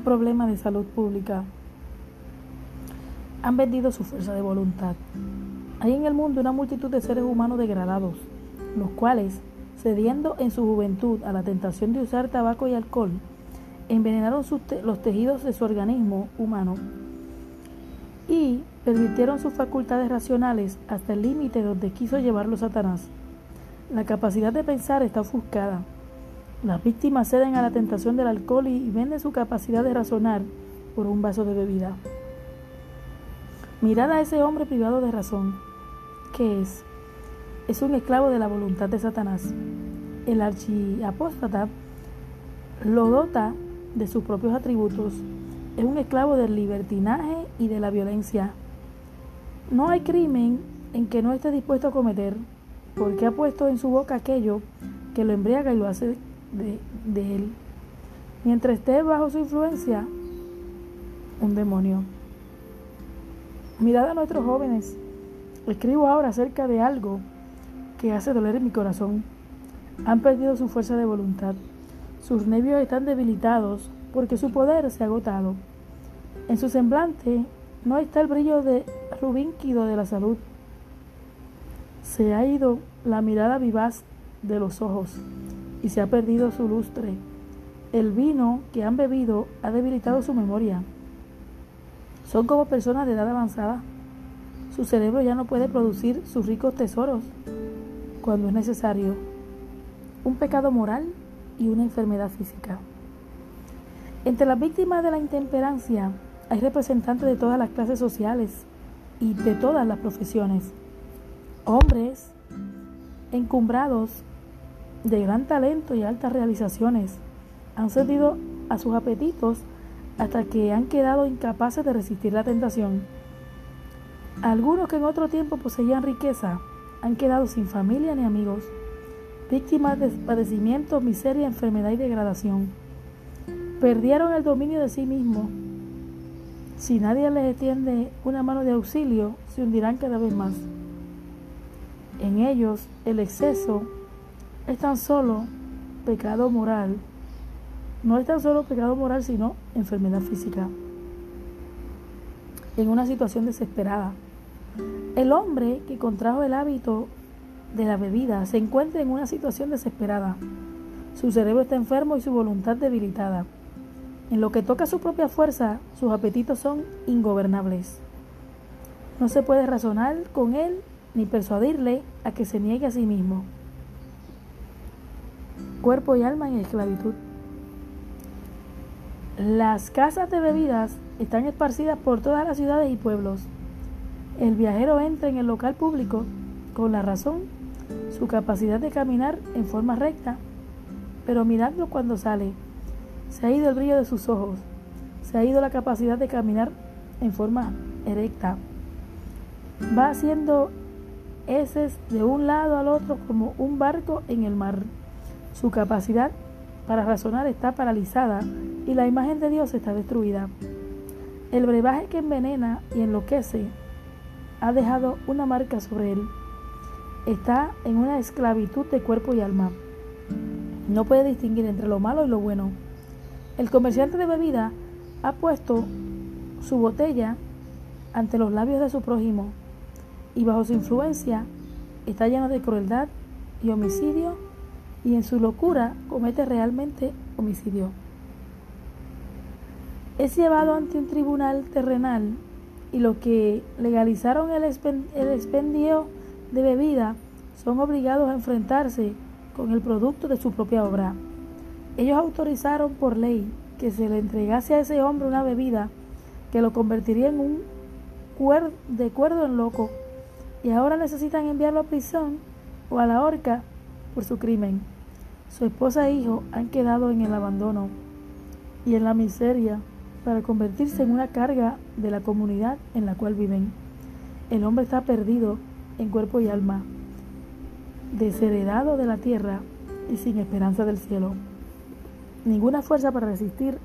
un problema de salud pública, han vendido su fuerza de voluntad. Hay en el mundo una multitud de seres humanos degradados, los cuales, cediendo en su juventud a la tentación de usar tabaco y alcohol, envenenaron los tejidos de su organismo humano y permitieron sus facultades racionales hasta el límite donde quiso llevarlo Satanás. La capacidad de pensar está ofuscada. Las víctimas ceden a la tentación del alcohol y venden su capacidad de razonar por un vaso de bebida. Mirad a ese hombre privado de razón. ¿Qué es? Es un esclavo de la voluntad de Satanás. El archiapóstata lo dota de sus propios atributos. Es un esclavo del libertinaje y de la violencia. No hay crimen en que no esté dispuesto a cometer, porque ha puesto en su boca aquello que lo embriaga y lo hace de, él. Mientras esté bajo su influencia, un demonio. Mirad a nuestros jóvenes. Escribo ahora acerca de algo que hace doler mi corazón. Han perdido su fuerza de voluntad. Sus nervios están debilitados porque su poder se ha agotado. En su semblante no está el brillo de rubínquido de la salud. Se ha ido la mirada vivaz de los ojos y se ha perdido su lustre. El vino que han bebido ha debilitado su memoria. Son como personas de edad avanzada. Su cerebro ya no puede producir sus ricos tesoros cuando es necesario. Un pecado moral y una enfermedad física. Entre las víctimas de la intemperancia hay representantes de todas las clases sociales y de todas las profesiones. Hombres encumbrados de gran talento y altas realizaciones han cedido a sus apetitos hasta que han quedado incapaces de resistir la tentación. Algunos que en otro tiempo poseían riqueza han quedado sin familia ni amigos, víctimas de padecimientos, miseria, enfermedad y degradación. Perdieron el dominio de sí mismos. Si nadie les extiende una mano de auxilio, se hundirán cada vez más. En ellos el exceso es tan solo pecado moral no es tan solo pecado moral, sino enfermedad física. En una situación desesperada. El hombre que contrajo el hábito de la bebida se encuentra en una situación desesperada. Su cerebro está enfermo y su voluntad debilitada. En lo que toca a su propia fuerza, sus apetitos son ingobernables. No se puede razonar con él ni persuadirle a que se niegue a sí mismo. Cuerpo y alma en esclavitud. Las casas de bebidas están esparcidas por todas las ciudades y pueblos. El viajero entra en el local público con la razón, su capacidad de caminar en forma recta, pero mirando cuando sale. Se ha ido el brillo de sus ojos, se ha ido la capacidad de caminar en forma erecta. Va haciendo heces de un lado al otro como un barco en el mar. Su capacidad para razonar está paralizada y la imagen de Dios está destruida. El brebaje que envenena y enloquece ha dejado una marca sobre él. Está en una esclavitud de cuerpo y alma. No puede distinguir entre lo malo y lo bueno. El comerciante de bebida ha puesto su botella ante los labios de su prójimo y bajo su influencia está lleno de crueldad y homicidio y en su locura comete realmente homicidio. Es llevado ante un tribunal terrenal y los que legalizaron el, expendio de bebida son obligados a enfrentarse con el producto de su propia obra. Ellos autorizaron por ley que se le entregase a ese hombre una bebida que lo convertiría en un de cuerdo en loco y ahora necesitan enviarlo a prisión o a la horca por su crimen. Su esposa e hijo han quedado en el abandono y en la miseria para convertirse en una carga de la comunidad en la cual viven. El hombre está perdido en cuerpo y alma, desheredado de la tierra y sin esperanza del cielo. Ninguna fuerza para resistir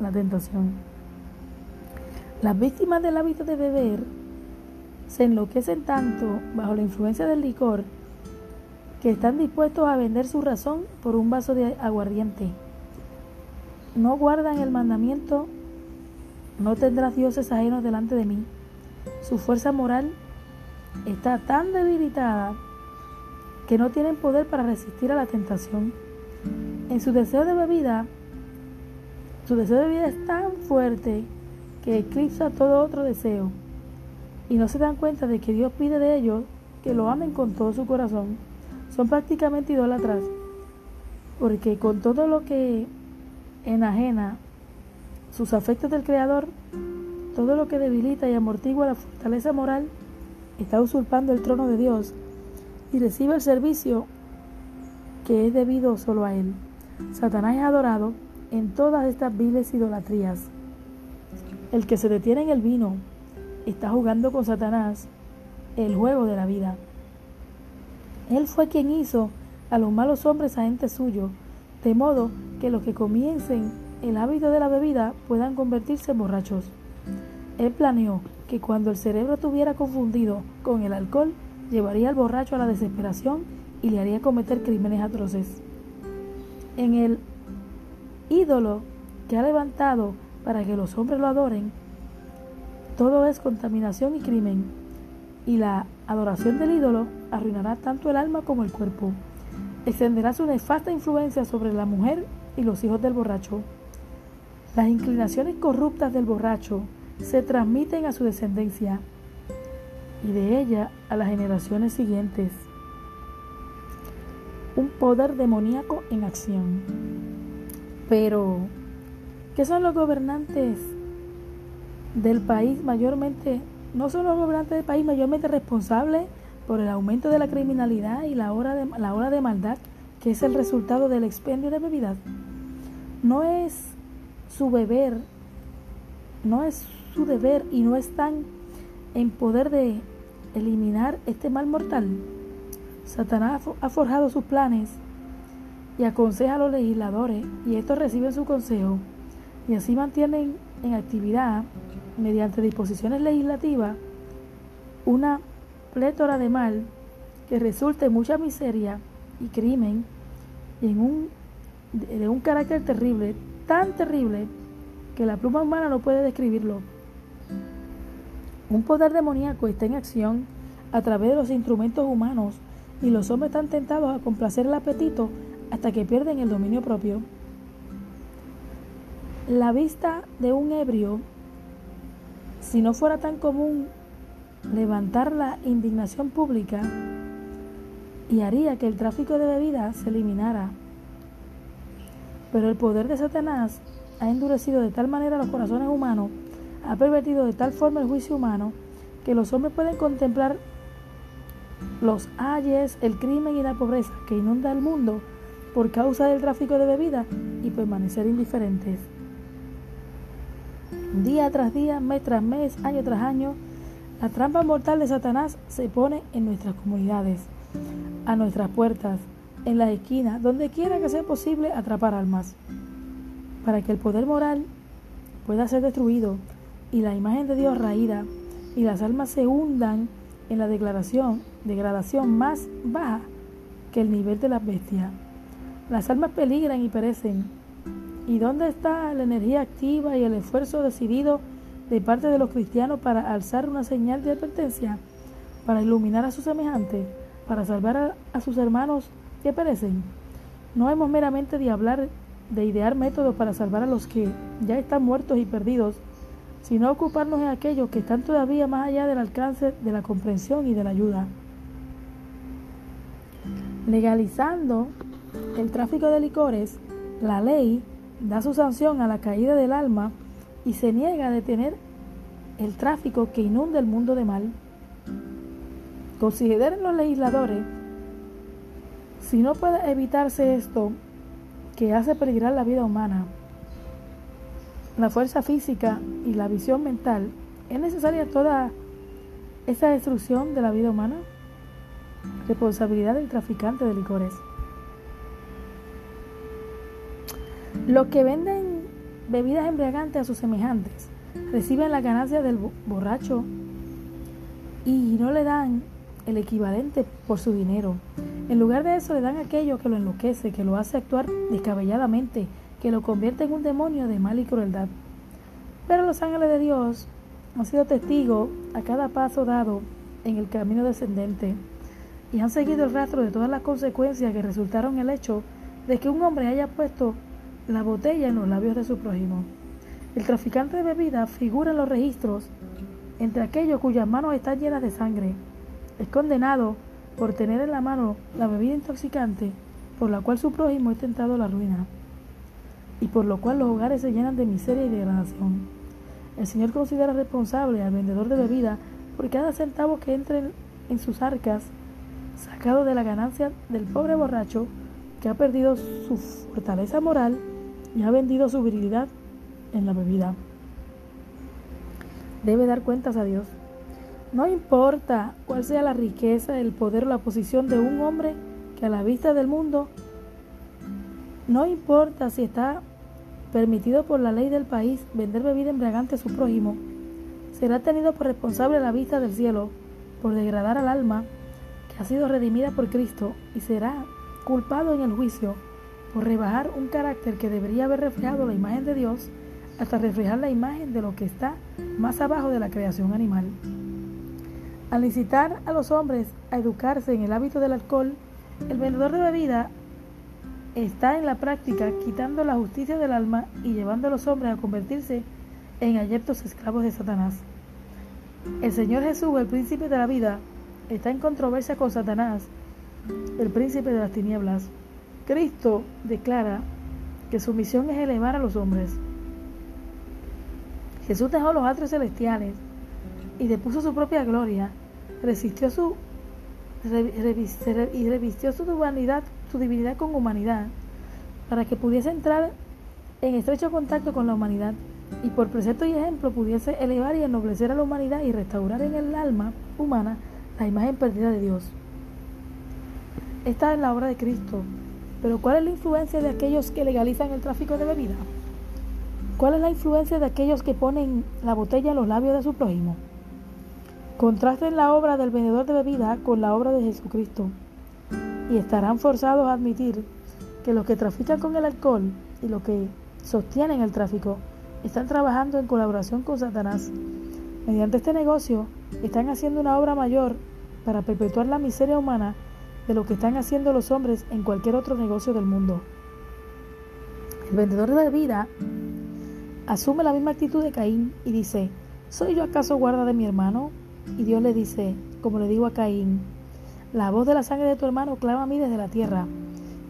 la tentación. Las víctimas del hábito de beber se enloquecen tanto bajo la influencia del licor que están dispuestos a vender su razón por un vaso de aguardiente. No guardan el mandamiento No tendrás dioses ajenos delante de mí. Su fuerza moral está tan debilitada que no tienen poder para resistir a la tentación. En su deseo de bebida, su deseo de vida es tan fuerte que eclipsa todo otro deseo. Y no se dan cuenta de que Dios pide de ellos que lo amen con todo su corazón. Son prácticamente idólatras, porque con todo lo que enajena sus afectos del Creador, todo lo que debilita y amortigua la fortaleza moral, está usurpando el trono de Dios y recibe el servicio que es debido solo a Él. Satanás es adorado en todas estas viles idolatrías. El que se detiene en el vino está jugando con Satanás el juego de la vida. Él fue quien hizo a los malos hombres agentes suyos, de modo que los que comiencen el hábito de la bebida puedan convertirse en borrachos. Él planeó que cuando el cerebro estuviera confundido con el alcohol, llevaría al borracho a la desesperación y le haría cometer crímenes atroces. En el ídolo que ha levantado para que los hombres lo adoren, todo es contaminación y crimen, y la adoración del ídolo arruinará tanto el alma como el cuerpo. Extenderá su nefasta influencia sobre la mujer y los hijos del borracho. Las inclinaciones corruptas del borracho se transmiten a su descendencia y de ella a las generaciones siguientes. Un poder demoníaco en acción. Pero, ¿qué son los gobernantes del país mayormente? No son los gobernantes del país mayormente responsables por el aumento de la criminalidad y la hora de, la hora de maldad que es el resultado del expendio de bebidas. No es su beber, no es su deber y no están en poder de eliminar este mal mortal. Satanás ha forjado sus planes y aconseja a los legisladores y estos reciben su consejo y así mantienen en actividad mediante disposiciones legislativas una plétora de mal que resulta en mucha miseria y crimen y en un, de un carácter terrible, tan terrible que la pluma humana no puede describirlo. Un poder demoníaco está en acción a través de los instrumentos humanos y los hombres están tentados a complacer el apetito hasta que pierden el dominio propio. La vista de un ebrio, si no fuera tan común levantar la indignación pública y haría que el tráfico de bebidas se eliminara. Pero el poder de Satanás ha endurecido de tal manera los corazones humanos ha pervertido de tal forma el juicio humano que los hombres pueden contemplar los ayes, el crimen y la pobreza que inunda el mundo por causa del tráfico de bebidas y permanecer indiferentes. Día tras día, mes tras mes, año tras año, la trampa mortal de Satanás se pone en nuestras comunidades, a nuestras puertas, en las esquinas, donde quiera que sea posible atrapar almas, para que el poder moral pueda ser destruido y la imagen de Dios raída y las almas se hundan en la declaración, degradación más baja que el nivel de las bestias. Las almas peligran y perecen. ¿Y dónde está la energía activa y el esfuerzo decidido de parte de los cristianos para alzar una señal de advertencia, para iluminar a sus semejantes, para salvar a, sus hermanos que perecen? No hemos meramente de hablar, de idear métodos para salvar a los que ya están muertos y perdidos, sino ocuparnos en aquellos que están todavía más allá del alcance de la comprensión y de la ayuda. Legalizando el tráfico de licores, la ley da su sanción a la caída del alma y se niega a detener el tráfico que inunda el mundo de mal. Consideren los legisladores si no puede evitarse esto que hace peligrar la vida humana la fuerza física y la visión mental, ¿es necesaria toda esa destrucción de la vida humana? Responsabilidad del traficante de licores. Los que venden bebidas embriagantes a sus semejantes reciben la ganancia del borracho y no le dan el equivalente por su dinero. En lugar de eso le dan aquello que lo enloquece, que lo hace actuar descabelladamente, que lo convierte en un demonio de mal y crueldad. Pero los ángeles de Dios han sido testigos a cada paso dado en el camino descendente y han seguido el rastro de todas las consecuencias que resultaron el hecho de que un hombre haya puesto la botella en los labios de su prójimo. El traficante de bebida figura en los registros entre aquellos cuyas manos están llenas de sangre. Es condenado por tener en la mano la bebida intoxicante por la cual su prójimo es tentado a la ruina y por lo cual los hogares se llenan de miseria y degradación. El Señor considera responsable al vendedor de bebida por cada centavo que entre en sus arcas, sacado de la ganancia del pobre borracho que ha perdido su fortaleza moral y ha vendido su virilidad en la bebida. Debe dar cuentas a Dios. No importa cuál sea la riqueza, el poder o la posición de un hombre que a la vista del mundo, no importa si está permitido por la ley del país vender bebida embriagante a su prójimo, será tenido por responsable a la vista del cielo por degradar al alma que ha sido redimida por Cristo y será culpado en el juicio por rebajar un carácter que debería haber reflejado la imagen de Dios hasta reflejar la imagen de lo que está más abajo de la creación animal. Al incitar a los hombres a educarse en el hábito del alcohol, el vendedor de bebida está en la práctica quitando la justicia del alma y llevando a los hombres a convertirse en ayeptos esclavos de Satanás. El Señor Jesús, el príncipe de la vida, está en controversia con Satanás, el príncipe de las tinieblas. Cristo declara que su misión es elevar a los hombres. Jesús dejó los atrios celestiales y depuso su propia gloria, resistió su y revistió su su divinidad con humanidad, para que pudiese entrar en estrecho contacto con la humanidad y por precepto y ejemplo pudiese elevar y ennoblecer a la humanidad y restaurar en el alma humana la imagen perdida de Dios. Esta es la obra de Cristo, pero ¿cuál es la influencia de aquellos que legalizan el tráfico de bebida? ¿Cuál es la influencia de aquellos que ponen la botella en los labios de su prójimo? Contrasten la obra del vendedor de bebida con la obra de Jesucristo y estarán forzados a admitir que los que trafican con el alcohol y los que sostienen el tráfico están trabajando en colaboración con Satanás. Mediante este negocio están haciendo una obra mayor para perpetuar la miseria humana de lo que están haciendo los hombres en cualquier otro negocio del mundo. El vendedor de bebida asume la misma actitud de Caín y dice, ¿soy yo acaso guarda de mi hermano? Y Dios le dice, como le digo a Caín, la voz de la sangre de tu hermano clama a mí desde la tierra,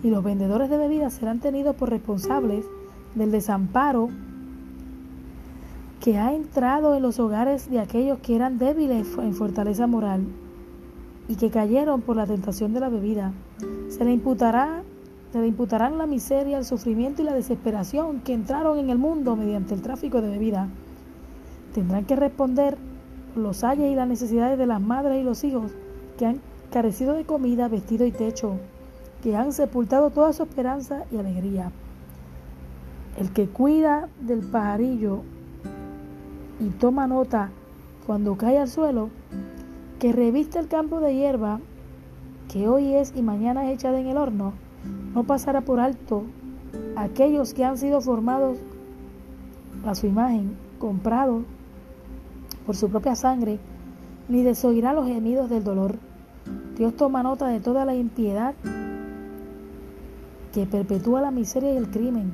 y los vendedores de bebidas serán tenidos por responsables del desamparo que ha entrado en los hogares de aquellos que eran débiles en fortaleza moral y que cayeron por la tentación de la bebida. Se le imputará le imputarán la miseria, el sufrimiento y la desesperación que entraron en el mundo mediante el tráfico de bebida. Tendrán que responder los ayes y las necesidades de las madres y los hijos que han carecido de comida, vestido y techo, que han sepultado toda su esperanza y alegría. El que cuida del pajarillo y toma nota cuando cae al suelo, que reviste el campo de hierba que hoy es y mañana es echada en el horno, no pasará por alto aquellos que han sido formados a su imagen, comprados por su propia sangre, ni desoirá los gemidos del dolor. Dios toma nota de toda la impiedad que perpetúa la miseria y el crimen.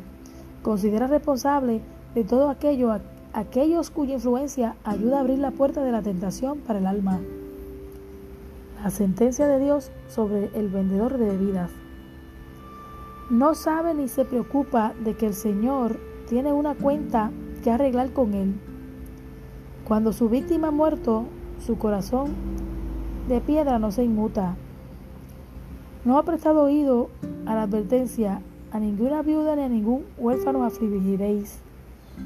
Considera responsable de todo aquello aquellos cuya influencia ayuda a abrir la puerta de la tentación para el alma. La sentencia de Dios sobre el vendedor de bebidas. No sabe ni se preocupa de que el Señor tiene una cuenta que arreglar con él cuando su víctima ha muerto, su corazón de piedra no se inmuta. No ha prestado oído a la advertencia, a ninguna viuda ni a ningún huérfano afligiréis.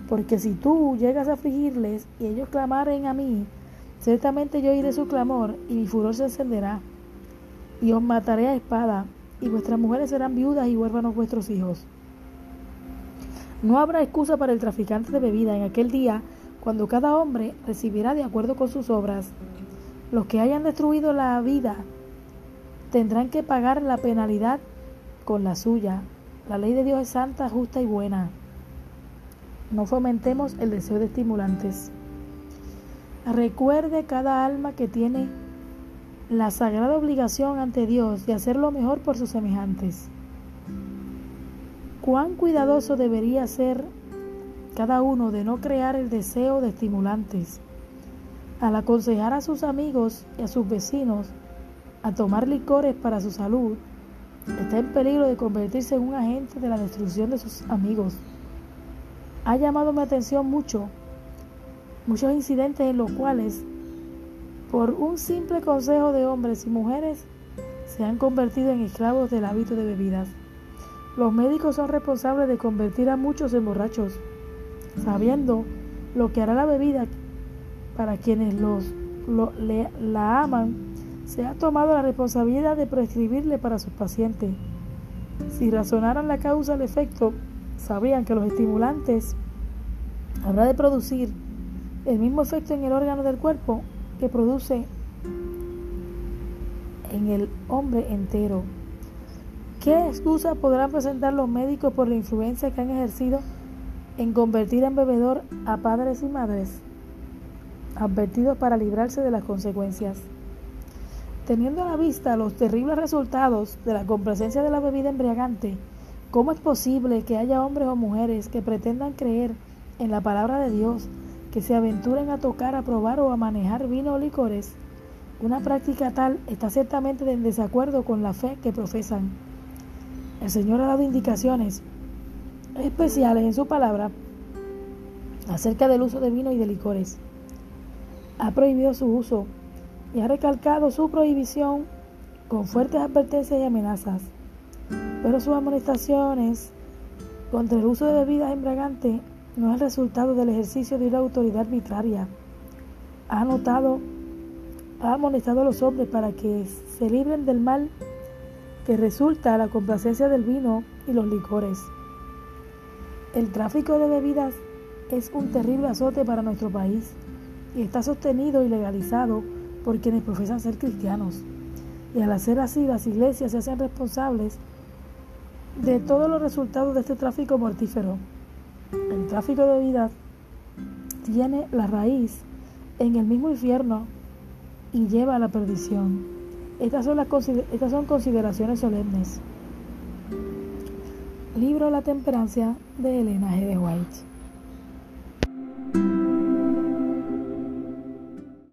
Porque si tú llegas a afligirles y ellos clamaren a mí, ciertamente yo oiré su clamor y mi furor se encenderá. Y os mataré a espada, y vuestras mujeres serán viudas y huérfanos vuestros hijos. No habrá excusa para el traficante de bebida en aquel día cuando cada hombre recibirá de acuerdo con sus obras. Los que hayan destruido la vida tendrán que pagar la penalidad con la suya. La ley de Dios es santa, justa y buena. no fomentemos el deseo de estimulantes. Recuerde cada alma que tiene la sagrada obligación ante Dios de hacer lo mejor por sus semejantes. Cuán cuidadoso debería ser cada uno de no crear el deseo de estimulantes. Al aconsejar a sus amigos y a sus vecinos a tomar licores para su salud, está en peligro de convertirse en un agente de la destrucción de sus amigos. Ha llamado mi atención mucho, muchos incidentes en los cuales, por un simple consejo de hombres y mujeres, se han convertido en esclavos del hábito de bebidas. Los médicos son responsables de convertir a muchos en borrachos, sabiendo lo que hará la bebida para quienes los, la aman. Se ha tomado la responsabilidad de prescribirle para sus pacientes. Si razonaran la causa al efecto, sabrían que los estimulantes habrá de producir el mismo efecto en el órgano del cuerpo que produce en el hombre entero. ¿Qué excusa podrán presentar los médicos por la influencia que han ejercido en convertir en bebedor a padres y madres, advertidos para librarse de las consecuencias? Teniendo a la vista los terribles resultados de la complacencia de la bebida embriagante, ¿cómo es posible que haya hombres o mujeres que pretendan creer en la palabra de Dios, que se aventuren a tocar, a probar o a manejar vino o licores? Una práctica tal está ciertamente en desacuerdo con la fe que profesan. El Señor ha dado indicaciones especiales en su palabra acerca del uso de vino y de licores. Ha prohibido su uso y ha recalcado su prohibición con fuertes advertencias y amenazas. Pero sus amonestaciones contra el uso de bebidas embriagantes no es el resultado del ejercicio de una autoridad arbitraria. Ha notado, ha amonestado a los hombres para que se libren del mal que resulta la complacencia del vino y los licores. El tráfico de bebidas es un terrible azote para nuestro país y está sostenido y legalizado por quienes profesan ser cristianos. Y al hacer así, las iglesias se hacen responsables de todos los resultados de este tráfico mortífero. El tráfico de bebidas tiene la raíz en el mismo infierno y lleva a la perdición. Estas son, las, estas son consideraciones solemnes. Libro La Temperancia de Elena G. de White.